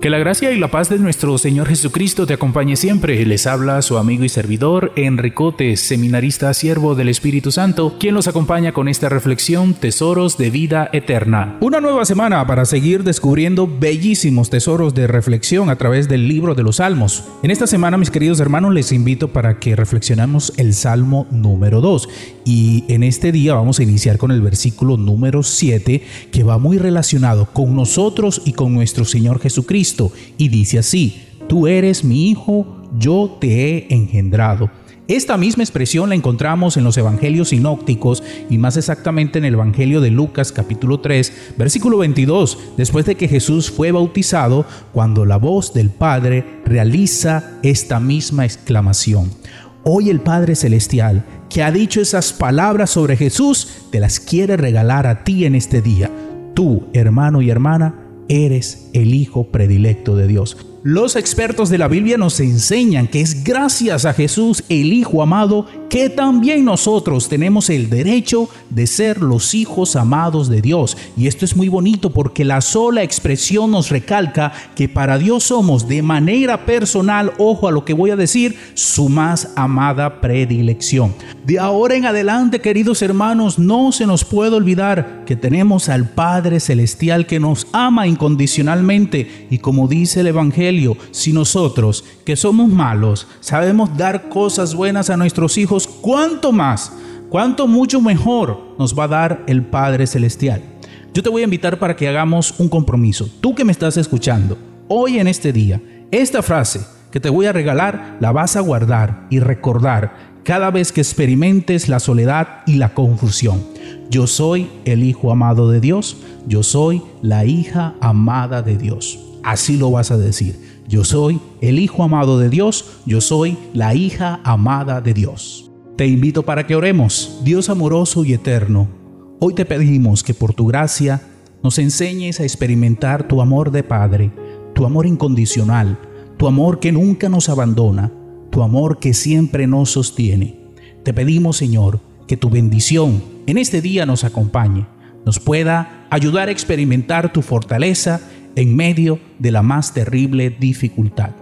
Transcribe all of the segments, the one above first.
Que la gracia y la paz de nuestro Señor Jesucristo te acompañe siempre. Les habla su amigo y servidor Enricote, seminarista siervo del Espíritu Santo, quien los acompaña con esta reflexión Tesoros de vida eterna. Una nueva semana para seguir descubriendo bellísimos tesoros de reflexión a través del libro de los Salmos. En esta semana, mis queridos hermanos, les invito para que reflexionemos el Salmo número 2. Y en este día vamos a iniciar con el versículo número 7, que va muy relacionado con nosotros y con nuestro Señor Jesucristo y dice así, tú eres mi hijo, yo te he engendrado. Esta misma expresión la encontramos en los evangelios sinópticos y más exactamente en el evangelio de Lucas capítulo 3, versículo 22, después de que Jesús fue bautizado, cuando la voz del Padre realiza esta misma exclamación. Hoy el Padre Celestial, que ha dicho esas palabras sobre Jesús, te las quiere regalar a ti en este día. Tú, hermano y hermana, eres el Hijo predilecto de Dios. Los expertos de la Biblia nos enseñan que es gracias a Jesús, el Hijo amado, que también nosotros tenemos el derecho de ser los hijos amados de Dios. Y esto es muy bonito porque la sola expresión nos recalca que para Dios somos de manera personal, ojo a lo que voy a decir, su más amada predilección. De ahora en adelante, queridos hermanos, no se nos puede olvidar que tenemos al Padre Celestial que nos ama incondicionalmente y como dice el Evangelio, si nosotros, que somos malos, sabemos dar cosas buenas a nuestros hijos, ¿cuánto más? ¿Cuánto mucho mejor nos va a dar el Padre Celestial? Yo te voy a invitar para que hagamos un compromiso. Tú que me estás escuchando, hoy en este día, esta frase que te voy a regalar la vas a guardar y recordar cada vez que experimentes la soledad y la confusión. Yo soy el Hijo amado de Dios, yo soy la hija amada de Dios así lo vas a decir. Yo soy el Hijo amado de Dios, yo soy la hija amada de Dios. Te invito para que oremos, Dios amoroso y eterno. Hoy te pedimos que por tu gracia nos enseñes a experimentar tu amor de Padre, tu amor incondicional, tu amor que nunca nos abandona, tu amor que siempre nos sostiene. Te pedimos, Señor, que tu bendición en este día nos acompañe, nos pueda ayudar a experimentar tu fortaleza en medio de la más terrible dificultad.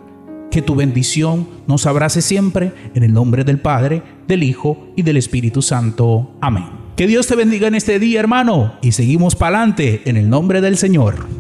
Que tu bendición nos abrace siempre en el nombre del Padre, del Hijo y del Espíritu Santo. Amén. Que Dios te bendiga en este día, hermano, y seguimos para adelante en el nombre del Señor.